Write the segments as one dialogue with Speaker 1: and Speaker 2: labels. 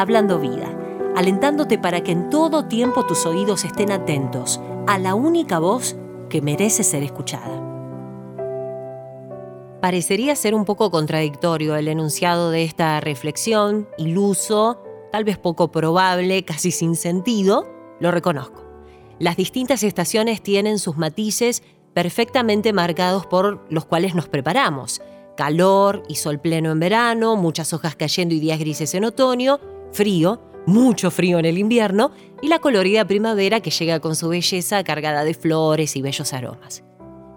Speaker 1: Hablando Vida, alentándote para que en todo tiempo tus oídos estén atentos a la única voz que merece ser escuchada. Parecería ser un poco contradictorio el enunciado de esta reflexión, iluso, tal vez poco probable, casi sin sentido, lo reconozco. Las distintas estaciones tienen sus matices perfectamente marcados por los cuales nos preparamos. Calor y sol pleno en verano, muchas hojas cayendo y días grises en otoño, frío, mucho frío en el invierno y la colorida primavera que llega con su belleza cargada de flores y bellos aromas.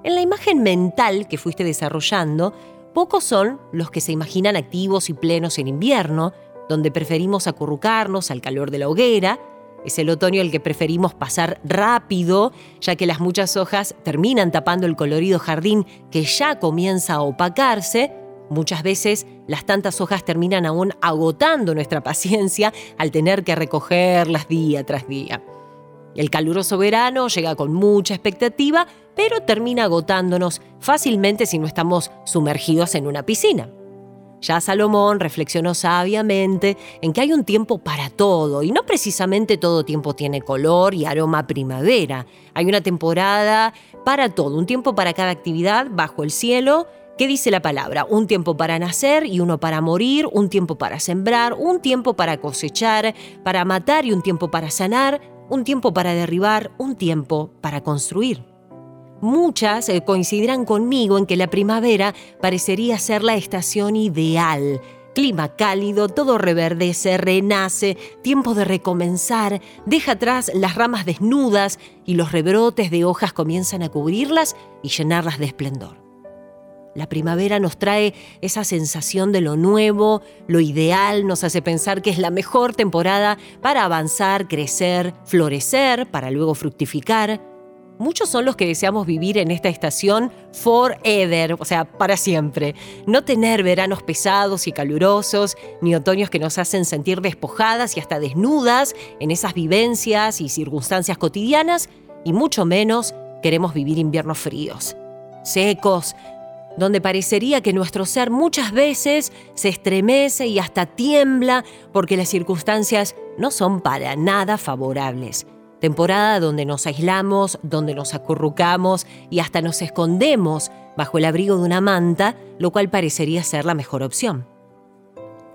Speaker 1: En la imagen mental que fuiste desarrollando, pocos son los que se imaginan activos y plenos en invierno, donde preferimos acurrucarnos al calor de la hoguera, es el otoño el que preferimos pasar rápido, ya que las muchas hojas terminan tapando el colorido jardín que ya comienza a opacarse. Muchas veces las tantas hojas terminan aún agotando nuestra paciencia al tener que recogerlas día tras día. El caluroso verano llega con mucha expectativa, pero termina agotándonos fácilmente si no estamos sumergidos en una piscina. Ya Salomón reflexionó sabiamente en que hay un tiempo para todo y no precisamente todo tiempo tiene color y aroma primavera. Hay una temporada para todo, un tiempo para cada actividad bajo el cielo. ¿Qué dice la palabra? Un tiempo para nacer y uno para morir, un tiempo para sembrar, un tiempo para cosechar, para matar y un tiempo para sanar, un tiempo para derribar, un tiempo para construir. Muchas eh, coincidirán conmigo en que la primavera parecería ser la estación ideal. Clima cálido, todo reverdece, renace, tiempo de recomenzar, deja atrás las ramas desnudas y los rebrotes de hojas comienzan a cubrirlas y llenarlas de esplendor. La primavera nos trae esa sensación de lo nuevo, lo ideal, nos hace pensar que es la mejor temporada para avanzar, crecer, florecer, para luego fructificar muchos son los que deseamos vivir en esta estación forever, o sea, para siempre. No tener veranos pesados y calurosos, ni otoños que nos hacen sentir despojadas y hasta desnudas en esas vivencias y circunstancias cotidianas, y mucho menos queremos vivir inviernos fríos, secos, donde parecería que nuestro ser muchas veces se estremece y hasta tiembla porque las circunstancias no son para nada favorables temporada donde nos aislamos, donde nos acurrucamos y hasta nos escondemos bajo el abrigo de una manta, lo cual parecería ser la mejor opción.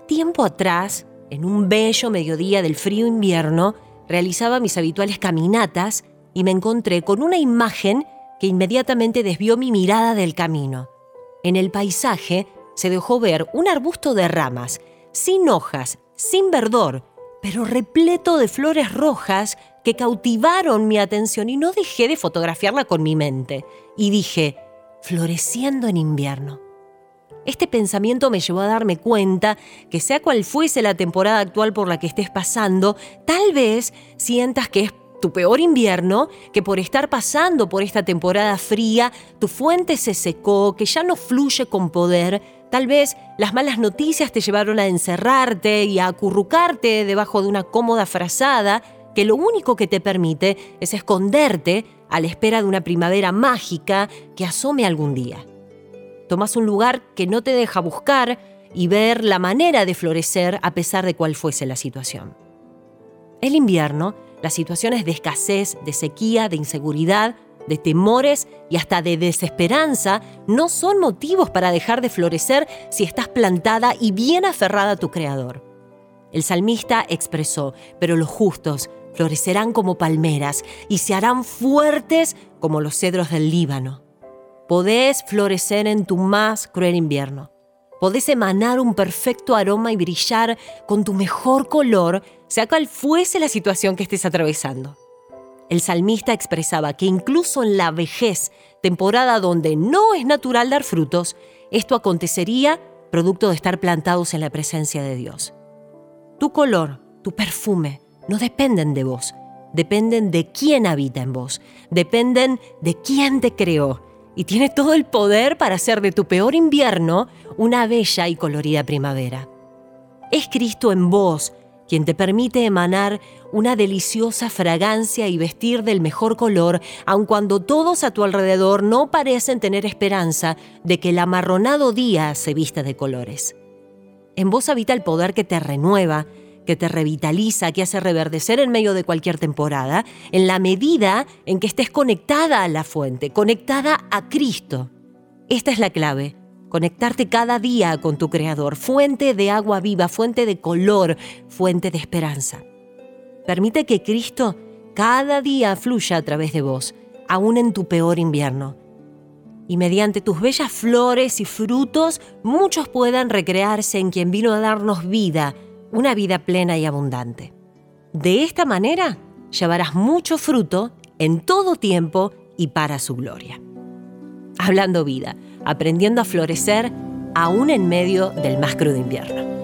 Speaker 1: Tiempo atrás, en un bello mediodía del frío invierno, realizaba mis habituales caminatas y me encontré con una imagen que inmediatamente desvió mi mirada del camino. En el paisaje se dejó ver un arbusto de ramas, sin hojas, sin verdor, pero repleto de flores rojas que cautivaron mi atención y no dejé de fotografiarla con mi mente. Y dije, floreciendo en invierno. Este pensamiento me llevó a darme cuenta que sea cual fuese la temporada actual por la que estés pasando, tal vez sientas que es tu peor invierno, que por estar pasando por esta temporada fría, tu fuente se secó, que ya no fluye con poder, tal vez las malas noticias te llevaron a encerrarte y a acurrucarte debajo de una cómoda frazada, que lo único que te permite es esconderte a la espera de una primavera mágica que asome algún día. Tomas un lugar que no te deja buscar y ver la manera de florecer a pesar de cuál fuese la situación. El invierno, las situaciones de escasez, de sequía, de inseguridad, de temores y hasta de desesperanza no son motivos para dejar de florecer si estás plantada y bien aferrada a tu Creador. El salmista expresó, pero los justos florecerán como palmeras y se harán fuertes como los cedros del Líbano. Podés florecer en tu más cruel invierno. Podés emanar un perfecto aroma y brillar con tu mejor color, sea cual fuese la situación que estés atravesando. El salmista expresaba que incluso en la vejez, temporada donde no es natural dar frutos, esto acontecería producto de estar plantados en la presencia de Dios. Tu color, tu perfume, no dependen de vos, dependen de quién habita en vos, dependen de quién te creó y tiene todo el poder para hacer de tu peor invierno una bella y colorida primavera. Es Cristo en vos quien te permite emanar una deliciosa fragancia y vestir del mejor color, aun cuando todos a tu alrededor no parecen tener esperanza de que el amarronado día se vista de colores. En vos habita el poder que te renueva, que te revitaliza, que hace reverdecer en medio de cualquier temporada, en la medida en que estés conectada a la fuente, conectada a Cristo. Esta es la clave, conectarte cada día con tu Creador, fuente de agua viva, fuente de color, fuente de esperanza. Permite que Cristo cada día fluya a través de vos, aún en tu peor invierno. Y mediante tus bellas flores y frutos, muchos puedan recrearse en quien vino a darnos vida, una vida plena y abundante. De esta manera, llevarás mucho fruto en todo tiempo y para su gloria. Hablando vida, aprendiendo a florecer aún en medio del más crudo invierno.